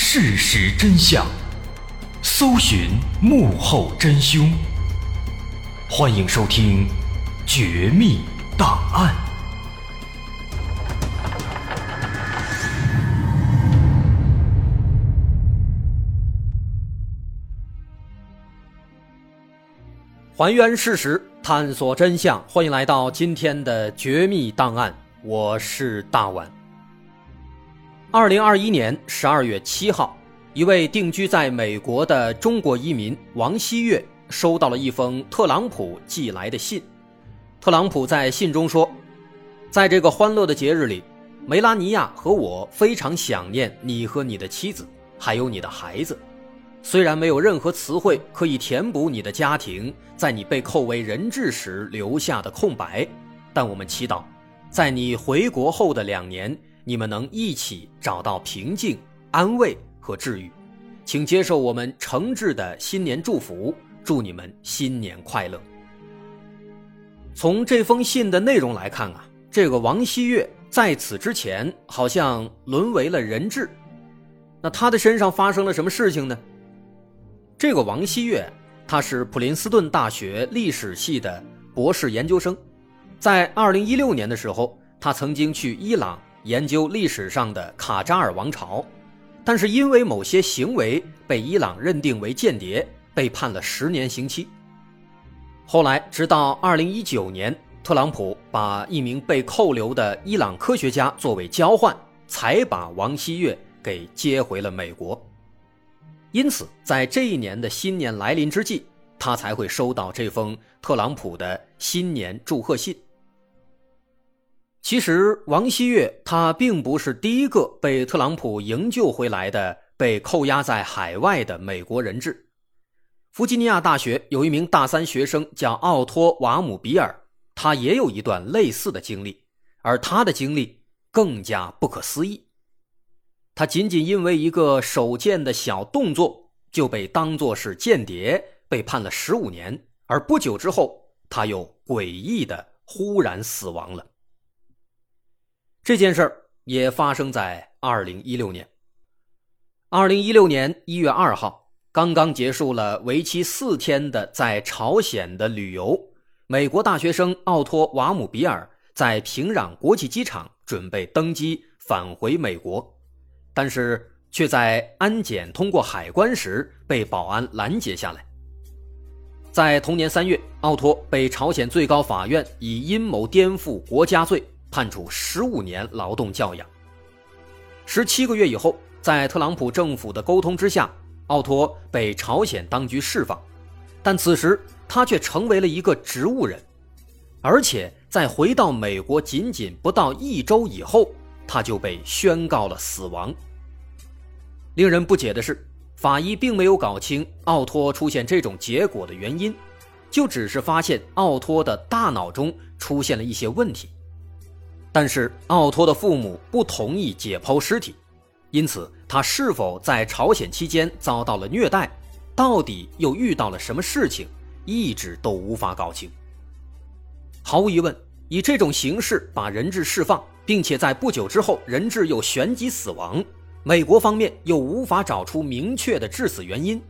事实真相，搜寻幕后真凶。欢迎收听《绝密档案》，还原事实，探索真相。欢迎来到今天的《绝密档案》，我是大碗。二零二一年十二月七号，一位定居在美国的中国移民王希月收到了一封特朗普寄来的信。特朗普在信中说：“在这个欢乐的节日里，梅拉尼亚和我非常想念你和你的妻子，还有你的孩子。虽然没有任何词汇可以填补你的家庭在你被扣为人质时留下的空白，但我们祈祷，在你回国后的两年。”你们能一起找到平静、安慰和治愈，请接受我们诚挚的新年祝福，祝你们新年快乐。从这封信的内容来看啊，这个王希月在此之前好像沦为了人质，那他的身上发生了什么事情呢？这个王希月，他是普林斯顿大学历史系的博士研究生，在二零一六年的时候，他曾经去伊朗。研究历史上的卡扎尔王朝，但是因为某些行为被伊朗认定为间谍，被判了十年刑期。后来，直到二零一九年，特朗普把一名被扣留的伊朗科学家作为交换，才把王希月给接回了美国。因此，在这一年的新年来临之际，他才会收到这封特朗普的新年祝贺信。其实，王希月他并不是第一个被特朗普营救回来的被扣押在海外的美国人质。弗吉尼亚大学有一名大三学生叫奥托·瓦姆比尔，他也有一段类似的经历，而他的经历更加不可思议。他仅仅因为一个手贱的小动作，就被当作是间谍，被判了十五年，而不久之后，他又诡异的忽然死亡了。这件事儿也发生在二零一六年。二零一六年一月二号，刚刚结束了为期四天的在朝鲜的旅游，美国大学生奥托·瓦姆比尔在平壤国际机场准备登机返回美国，但是却在安检通过海关时被保安拦截下来。在同年三月，奥托被朝鲜最高法院以阴谋颠覆国家罪。判处十五年劳动教养。十七个月以后，在特朗普政府的沟通之下，奥托被朝鲜当局释放，但此时他却成为了一个植物人，而且在回到美国仅仅不到一周以后，他就被宣告了死亡。令人不解的是，法医并没有搞清奥托出现这种结果的原因，就只是发现奥托的大脑中出现了一些问题。但是奥托的父母不同意解剖尸体，因此他是否在朝鲜期间遭到了虐待，到底又遇到了什么事情，一直都无法搞清。毫无疑问，以这种形式把人质释放，并且在不久之后人质又旋即死亡，美国方面又无法找出明确的致死原因，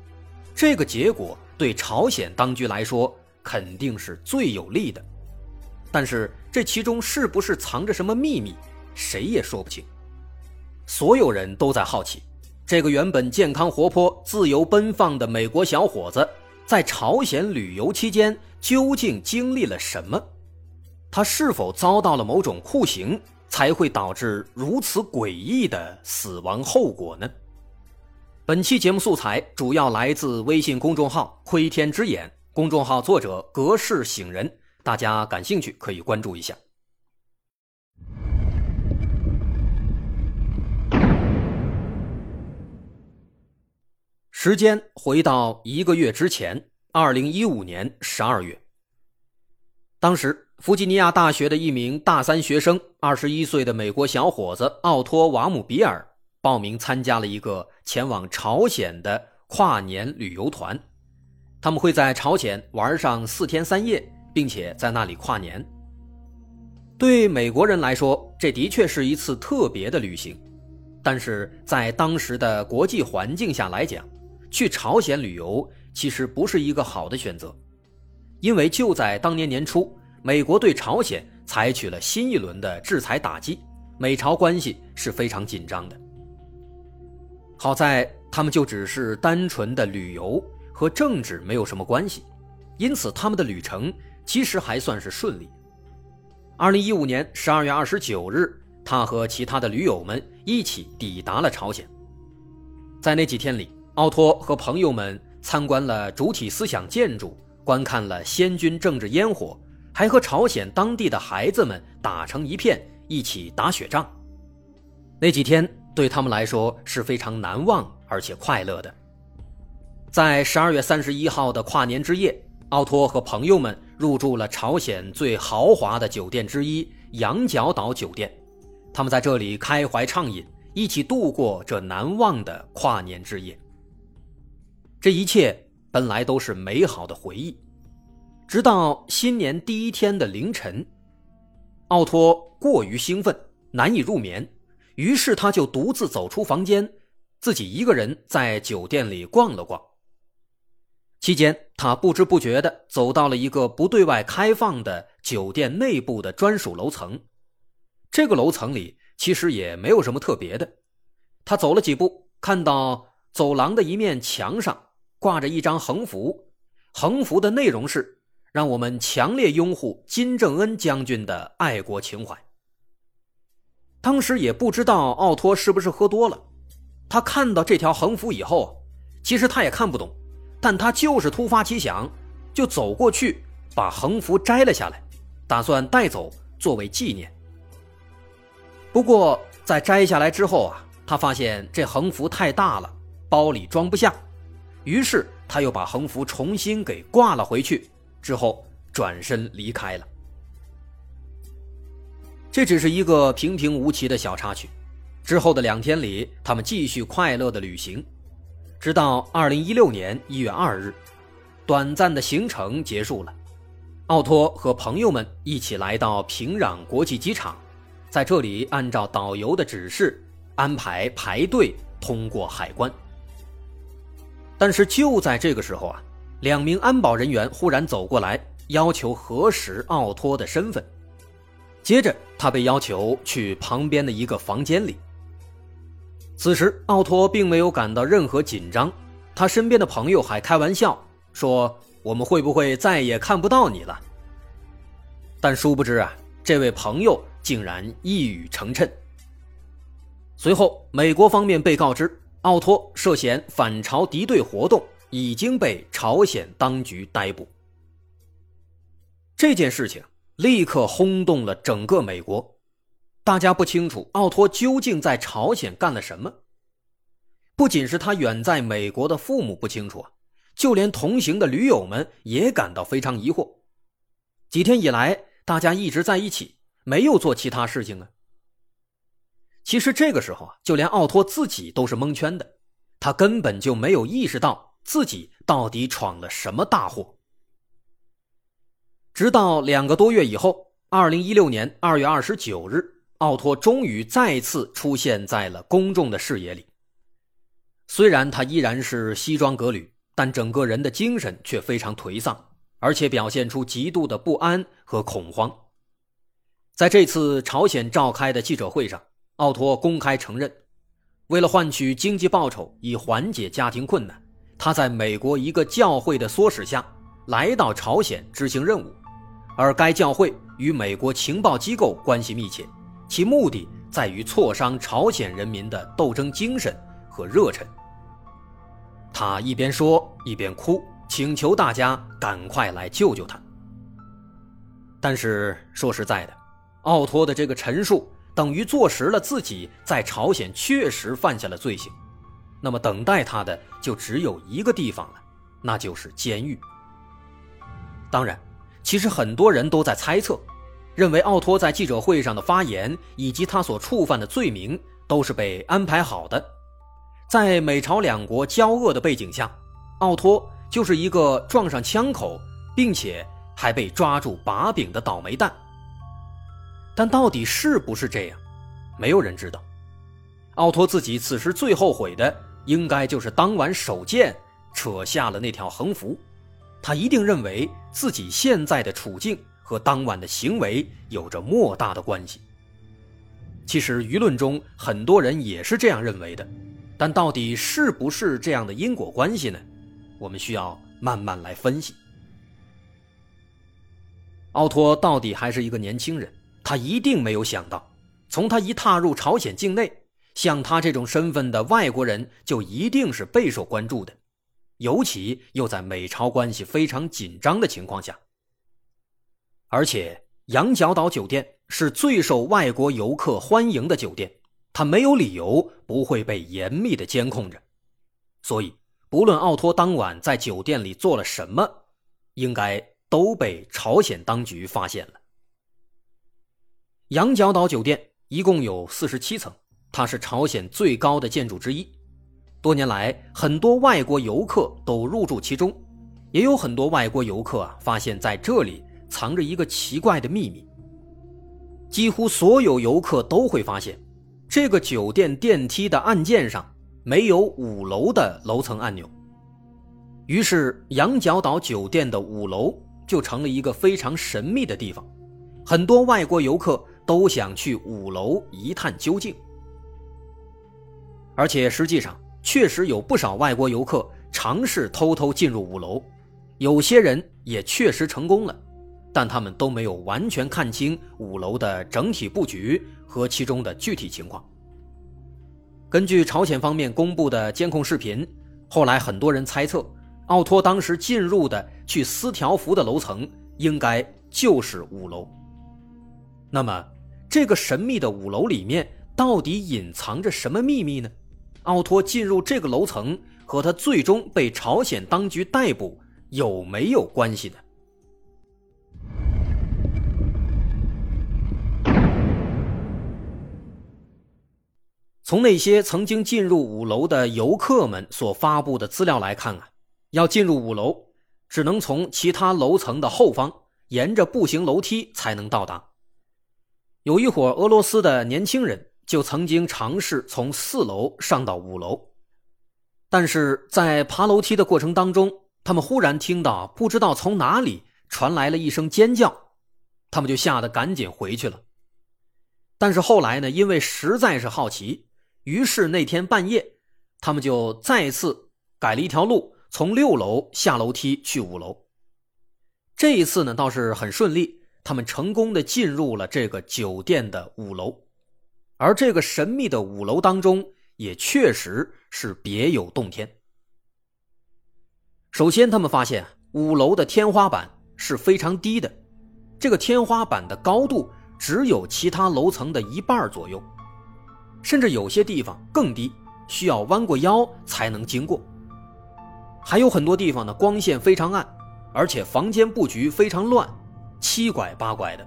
这个结果对朝鲜当局来说肯定是最有利的。但是这其中是不是藏着什么秘密，谁也说不清。所有人都在好奇，这个原本健康活泼、自由奔放的美国小伙子，在朝鲜旅游期间究竟经历了什么？他是否遭到了某种酷刑，才会导致如此诡异的死亡后果呢？本期节目素材主要来自微信公众号“窥天之眼”，公众号作者格式醒人。大家感兴趣可以关注一下。时间回到一个月之前，二零一五年十二月。当时，弗吉尼亚大学的一名大三学生，二十一岁的美国小伙子奥托·瓦姆比尔，报名参加了一个前往朝鲜的跨年旅游团。他们会在朝鲜玩上四天三夜。并且在那里跨年。对美国人来说，这的确是一次特别的旅行，但是在当时的国际环境下来讲，去朝鲜旅游其实不是一个好的选择，因为就在当年年初，美国对朝鲜采取了新一轮的制裁打击，美朝关系是非常紧张的。好在他们就只是单纯的旅游，和政治没有什么关系，因此他们的旅程其实还算是顺利。二零一五年十二月二十九日，他和其他的驴友们一起抵达了朝鲜。在那几天里，奥托和朋友们参观了主体思想建筑，观看了先军政治烟火，还和朝鲜当地的孩子们打成一片，一起打雪仗。那几天。对他们来说是非常难忘而且快乐的。在十二月三十一号的跨年之夜，奥托和朋友们入住了朝鲜最豪华的酒店之一——羊角岛酒店。他们在这里开怀畅饮，一起度过这难忘的跨年之夜。这一切本来都是美好的回忆，直到新年第一天的凌晨，奥托过于兴奋，难以入眠。于是他就独自走出房间，自己一个人在酒店里逛了逛。期间，他不知不觉地走到了一个不对外开放的酒店内部的专属楼层。这个楼层里其实也没有什么特别的。他走了几步，看到走廊的一面墙上挂着一张横幅，横幅的内容是：“让我们强烈拥护金正恩将军的爱国情怀。”当时也不知道奥托是不是喝多了，他看到这条横幅以后，其实他也看不懂，但他就是突发奇想，就走过去把横幅摘了下来，打算带走作为纪念。不过在摘下来之后啊，他发现这横幅太大了，包里装不下，于是他又把横幅重新给挂了回去，之后转身离开了。这只是一个平平无奇的小插曲，之后的两天里，他们继续快乐的旅行，直到二零一六年一月二日，短暂的行程结束了，奥托和朋友们一起来到平壤国际机场，在这里按照导游的指示安排排队通过海关。但是就在这个时候啊，两名安保人员忽然走过来，要求核实奥托的身份。接着，他被要求去旁边的一个房间里。此时，奥托并没有感到任何紧张，他身边的朋友还开玩笑说：“我们会不会再也看不到你了？”但殊不知啊，这位朋友竟然一语成谶。随后，美国方面被告知，奥托涉嫌反朝敌对活动，已经被朝鲜当局逮捕。这件事情。立刻轰动了整个美国，大家不清楚奥托究竟在朝鲜干了什么。不仅是他远在美国的父母不清楚啊，就连同行的驴友们也感到非常疑惑。几天以来，大家一直在一起，没有做其他事情啊。其实这个时候啊，就连奥托自己都是蒙圈的，他根本就没有意识到自己到底闯了什么大祸。直到两个多月以后，二零一六年二月二十九日，奥托终于再次出现在了公众的视野里。虽然他依然是西装革履，但整个人的精神却非常颓丧，而且表现出极度的不安和恐慌。在这次朝鲜召开的记者会上，奥托公开承认，为了换取经济报酬以缓解家庭困难，他在美国一个教会的唆使下来到朝鲜执行任务。而该教会与美国情报机构关系密切，其目的在于挫伤朝鲜人民的斗争精神和热忱。他一边说一边哭，请求大家赶快来救救他。但是说实在的，奥托的这个陈述等于坐实了自己在朝鲜确实犯下了罪行，那么等待他的就只有一个地方了，那就是监狱。当然。其实很多人都在猜测，认为奥托在记者会上的发言以及他所触犯的罪名都是被安排好的。在美朝两国交恶的背景下，奥托就是一个撞上枪口，并且还被抓住把柄的倒霉蛋。但到底是不是这样，没有人知道。奥托自己此时最后悔的，应该就是当晚手贱扯下了那条横幅。他一定认为自己现在的处境和当晚的行为有着莫大的关系。其实舆论中很多人也是这样认为的，但到底是不是这样的因果关系呢？我们需要慢慢来分析。奥托到底还是一个年轻人，他一定没有想到，从他一踏入朝鲜境内，像他这种身份的外国人就一定是备受关注的，尤其又在美朝关系非常紧张的情况下。而且羊角岛酒店是最受外国游客欢迎的酒店，它没有理由不会被严密的监控着，所以不论奥托当晚在酒店里做了什么，应该。都被朝鲜当局发现了。羊角岛酒店一共有四十七层，它是朝鲜最高的建筑之一。多年来，很多外国游客都入住其中，也有很多外国游客啊发现在这里藏着一个奇怪的秘密。几乎所有游客都会发现，这个酒店电梯的按键上没有五楼的楼层按钮。于是，羊角岛酒店的五楼。就成了一个非常神秘的地方，很多外国游客都想去五楼一探究竟。而且实际上，确实有不少外国游客尝试偷偷进入五楼，有些人也确实成功了，但他们都没有完全看清五楼的整体布局和其中的具体情况。根据朝鲜方面公布的监控视频，后来很多人猜测。奥托当时进入的去撕条幅的楼层，应该就是五楼。那么，这个神秘的五楼里面到底隐藏着什么秘密呢？奥托进入这个楼层和他最终被朝鲜当局逮捕有没有关系呢？从那些曾经进入五楼的游客们所发布的资料来看啊。要进入五楼，只能从其他楼层的后方沿着步行楼梯才能到达。有一伙俄罗斯的年轻人就曾经尝试从四楼上到五楼，但是在爬楼梯的过程当中，他们忽然听到不知道从哪里传来了一声尖叫，他们就吓得赶紧回去了。但是后来呢，因为实在是好奇，于是那天半夜，他们就再次改了一条路。从六楼下楼梯去五楼，这一次呢倒是很顺利，他们成功的进入了这个酒店的五楼，而这个神秘的五楼当中也确实是别有洞天。首先，他们发现五楼的天花板是非常低的，这个天花板的高度只有其他楼层的一半左右，甚至有些地方更低，需要弯过腰才能经过。还有很多地方呢，光线非常暗，而且房间布局非常乱，七拐八拐的。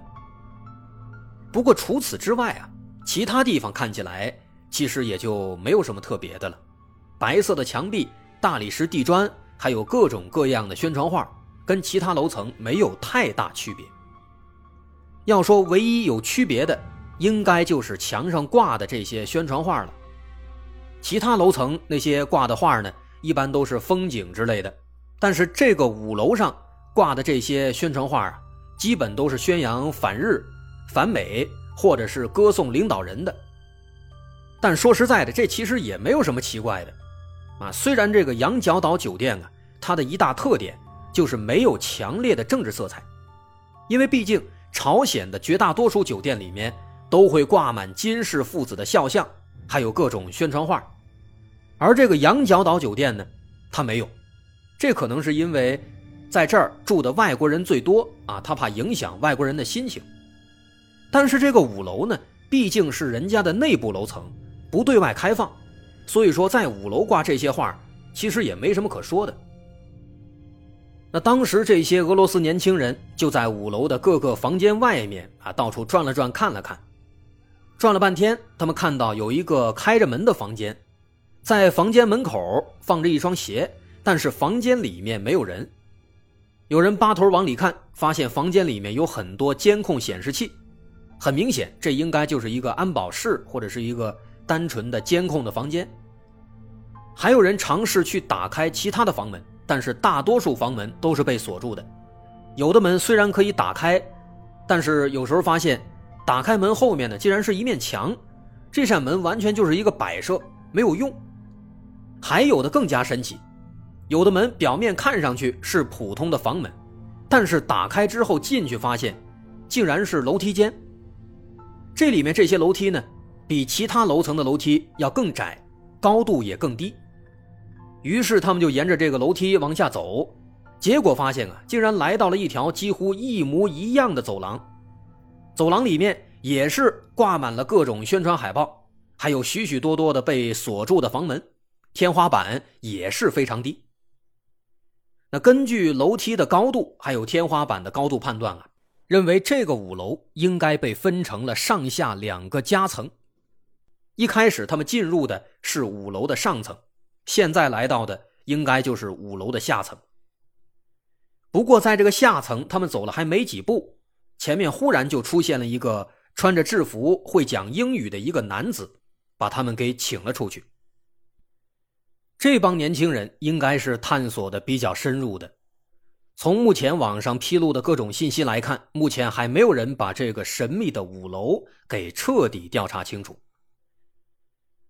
不过除此之外啊，其他地方看起来其实也就没有什么特别的了。白色的墙壁、大理石地砖，还有各种各样的宣传画，跟其他楼层没有太大区别。要说唯一有区别的，应该就是墙上挂的这些宣传画了。其他楼层那些挂的画呢？一般都是风景之类的，但是这个五楼上挂的这些宣传画啊，基本都是宣扬反日、反美，或者是歌颂领导人的。但说实在的，这其实也没有什么奇怪的，啊，虽然这个羊角岛酒店啊，它的一大特点就是没有强烈的政治色彩，因为毕竟朝鲜的绝大多数酒店里面都会挂满金氏父子的肖像，还有各种宣传画。而这个羊角岛酒店呢，它没有，这可能是因为在这儿住的外国人最多啊，他怕影响外国人的心情。但是这个五楼呢，毕竟是人家的内部楼层，不对外开放，所以说在五楼挂这些画，其实也没什么可说的。那当时这些俄罗斯年轻人就在五楼的各个房间外面啊，到处转了转，看了看，转了半天，他们看到有一个开着门的房间。在房间门口放着一双鞋，但是房间里面没有人。有人扒头往里看，发现房间里面有很多监控显示器，很明显，这应该就是一个安保室或者是一个单纯的监控的房间。还有人尝试去打开其他的房门，但是大多数房门都是被锁住的。有的门虽然可以打开，但是有时候发现，打开门后面呢，竟然是一面墙，这扇门完全就是一个摆设，没有用。还有的更加神奇，有的门表面看上去是普通的房门，但是打开之后进去发现，竟然是楼梯间。这里面这些楼梯呢，比其他楼层的楼梯要更窄，高度也更低。于是他们就沿着这个楼梯往下走，结果发现啊，竟然来到了一条几乎一模一样的走廊。走廊里面也是挂满了各种宣传海报，还有许许多多的被锁住的房门，天花板也是非常低。那根据楼梯的高度还有天花板的高度判断啊，认为这个五楼应该被分成了上下两个夹层。一开始他们进入的是五楼的上层。现在来到的应该就是五楼的下层。不过，在这个下层，他们走了还没几步，前面忽然就出现了一个穿着制服、会讲英语的一个男子，把他们给请了出去。这帮年轻人应该是探索的比较深入的。从目前网上披露的各种信息来看，目前还没有人把这个神秘的五楼给彻底调查清楚。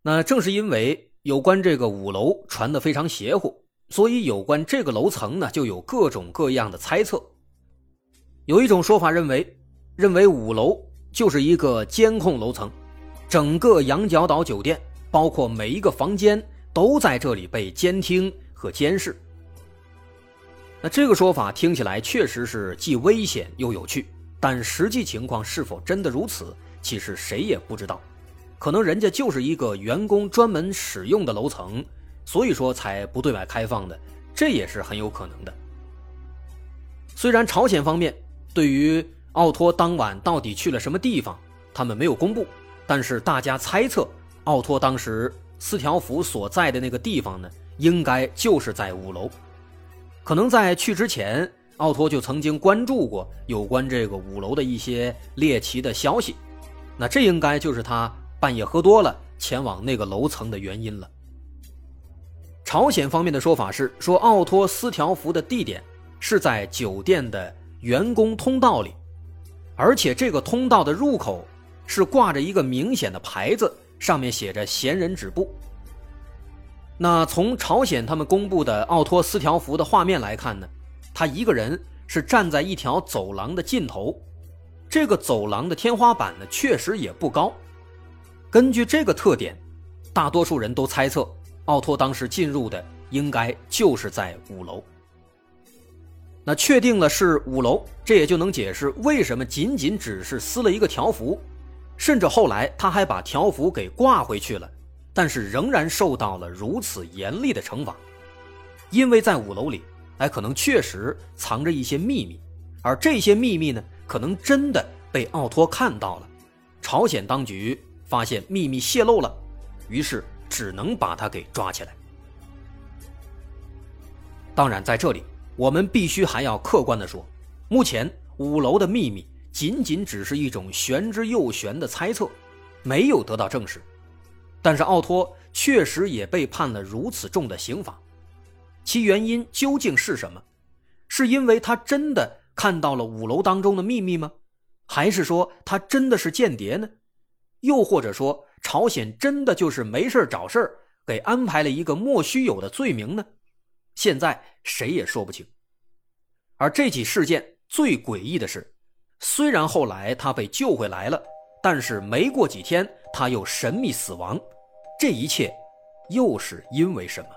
那正是因为。有关这个五楼传的非常邪乎，所以有关这个楼层呢，就有各种各样的猜测。有一种说法认为，认为五楼就是一个监控楼层，整个羊角岛酒店，包括每一个房间都在这里被监听和监视。那这个说法听起来确实是既危险又有趣，但实际情况是否真的如此，其实谁也不知道。可能人家就是一个员工专门使用的楼层，所以说才不对外开放的，这也是很有可能的。虽然朝鲜方面对于奥托当晚到底去了什么地方，他们没有公布，但是大家猜测，奥托当时四条符所在的那个地方呢，应该就是在五楼。可能在去之前，奥托就曾经关注过有关这个五楼的一些猎奇的消息，那这应该就是他。半夜喝多了，前往那个楼层的原因了。朝鲜方面的说法是说，奥托斯条符的地点是在酒店的员工通道里，而且这个通道的入口是挂着一个明显的牌子，上面写着“闲人止步”。那从朝鲜他们公布的奥托斯条幅的画面来看呢，他一个人是站在一条走廊的尽头，这个走廊的天花板呢，确实也不高。根据这个特点，大多数人都猜测奥托当时进入的应该就是在五楼。那确定了是五楼，这也就能解释为什么仅仅只是撕了一个条幅，甚至后来他还把条幅给挂回去了，但是仍然受到了如此严厉的惩罚。因为在五楼里，哎，可能确实藏着一些秘密，而这些秘密呢，可能真的被奥托看到了，朝鲜当局。发现秘密泄露了，于是只能把他给抓起来。当然，在这里我们必须还要客观的说，目前五楼的秘密仅仅只是一种玄之又玄的猜测，没有得到证实。但是奥托确实也被判了如此重的刑罚，其原因究竟是什么？是因为他真的看到了五楼当中的秘密吗？还是说他真的是间谍呢？又或者说，朝鲜真的就是没事找事，给安排了一个莫须有的罪名呢？现在谁也说不清。而这起事件最诡异的是，虽然后来他被救回来了，但是没过几天他又神秘死亡。这一切又是因为什么？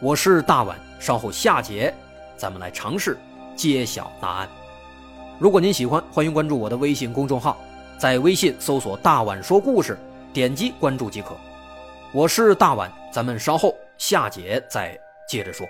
我是大碗，稍后下节咱们来尝试揭晓答案。如果您喜欢，欢迎关注我的微信公众号。在微信搜索“大碗说故事”，点击关注即可。我是大碗，咱们稍后下节再接着说。